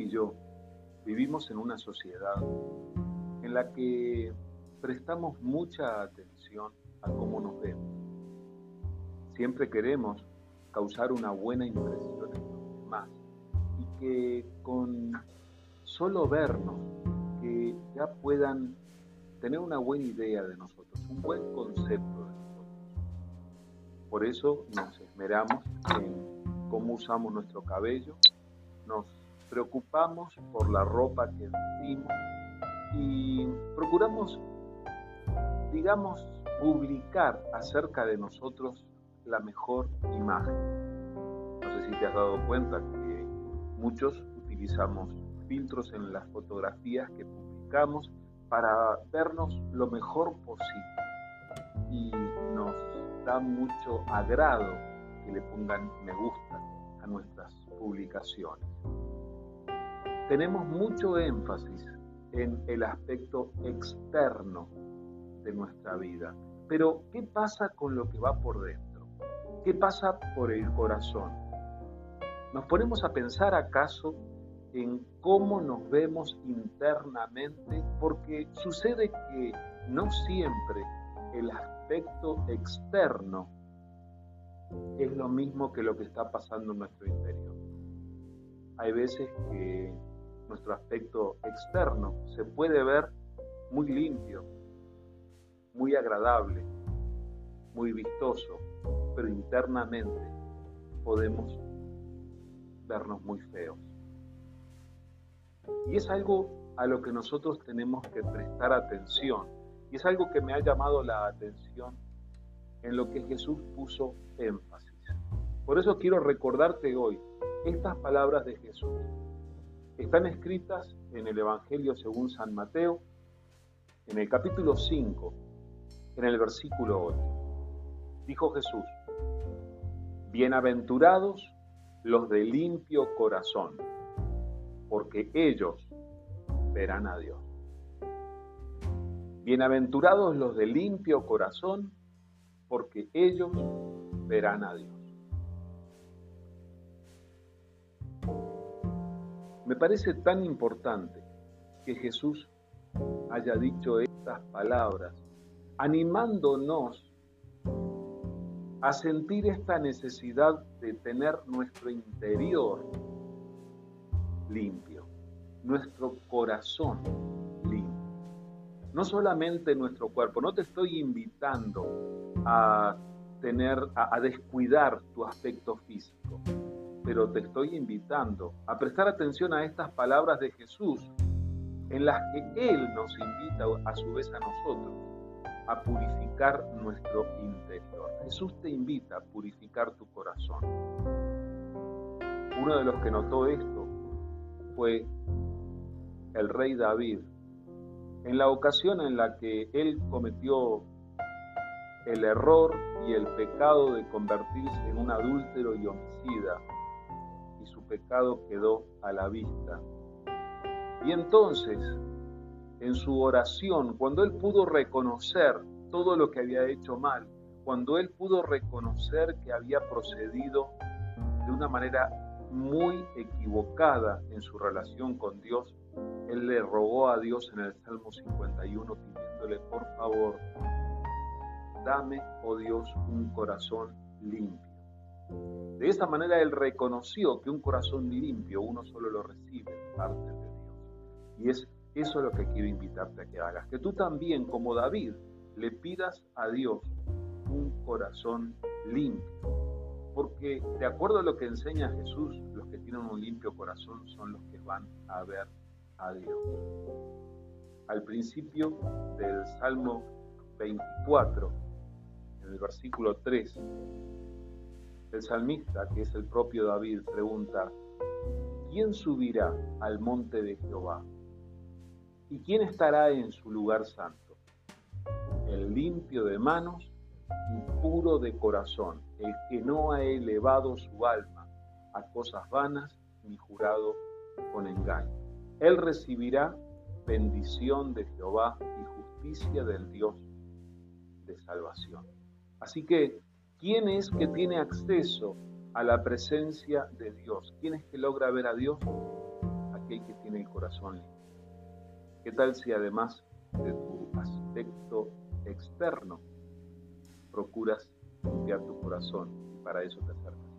y yo vivimos en una sociedad en la que prestamos mucha atención a cómo nos vemos. Siempre queremos causar una buena impresión en los demás y que con solo vernos, que ya puedan tener una buena idea de nosotros, un buen concepto de nosotros. Por eso nos esmeramos en cómo usamos nuestro cabello, nos preocupamos por la ropa que vestimos y procuramos, digamos, publicar acerca de nosotros la mejor imagen. No sé si te has dado cuenta que muchos utilizamos filtros en las fotografías que publicamos para vernos lo mejor posible. Y nos da mucho agrado que le pongan me gusta a nuestras publicaciones. Tenemos mucho énfasis en el aspecto externo de nuestra vida. Pero, ¿qué pasa con lo que va por dentro? ¿Qué pasa por el corazón? ¿Nos ponemos a pensar acaso en cómo nos vemos internamente? Porque sucede que no siempre el aspecto externo es lo mismo que lo que está pasando en nuestro interior. Hay veces que nuestro aspecto externo se puede ver muy limpio, muy agradable, muy vistoso, pero internamente podemos vernos muy feos. Y es algo a lo que nosotros tenemos que prestar atención. Y es algo que me ha llamado la atención en lo que Jesús puso énfasis. Por eso quiero recordarte hoy estas palabras de Jesús están escritas en el Evangelio según San Mateo, en el capítulo 5, en el versículo 8. Dijo Jesús, Bienaventurados los de limpio corazón, porque ellos verán a Dios. Bienaventurados los de limpio corazón, porque ellos verán a Dios. Me parece tan importante que Jesús haya dicho estas palabras, animándonos a sentir esta necesidad de tener nuestro interior limpio, nuestro corazón limpio. No solamente nuestro cuerpo, no te estoy invitando a tener, a, descuidar tu aspecto físico pero te estoy invitando a prestar atención a estas palabras de Jesús, en las que Él nos invita a su vez a nosotros a purificar nuestro interior. Jesús te invita a purificar tu corazón. Uno de los que notó esto fue el rey David, en la ocasión en la que él cometió el error y el pecado de convertirse en un adúltero y homicida pecado quedó a la vista. Y entonces, en su oración, cuando él pudo reconocer todo lo que había hecho mal, cuando él pudo reconocer que había procedido de una manera muy equivocada en su relación con Dios, él le rogó a Dios en el Salmo 51 pidiéndole, por favor, dame, oh Dios, un corazón limpio de esa manera él reconoció que un corazón limpio uno solo lo recibe de parte de Dios. Y es eso lo que quiero invitarte a que hagas. Que tú también, como David, le pidas a Dios un corazón limpio. Porque de acuerdo a lo que enseña Jesús, los que tienen un limpio corazón son los que van a ver a Dios. Al principio del Salmo 24, en el versículo 3, el salmista, que es el propio David, pregunta, ¿quién subirá al monte de Jehová? ¿Y quién estará en su lugar santo? El limpio de manos y puro de corazón, el que no ha elevado su alma a cosas vanas ni jurado con engaño. Él recibirá bendición de Jehová y justicia del Dios de salvación. Así que ¿Quién es que tiene acceso a la presencia de Dios? ¿Quién es que logra ver a Dios? aquel que tiene el corazón limpio. ¿Qué tal si además de tu aspecto externo procuras limpiar tu corazón y para eso te acercas?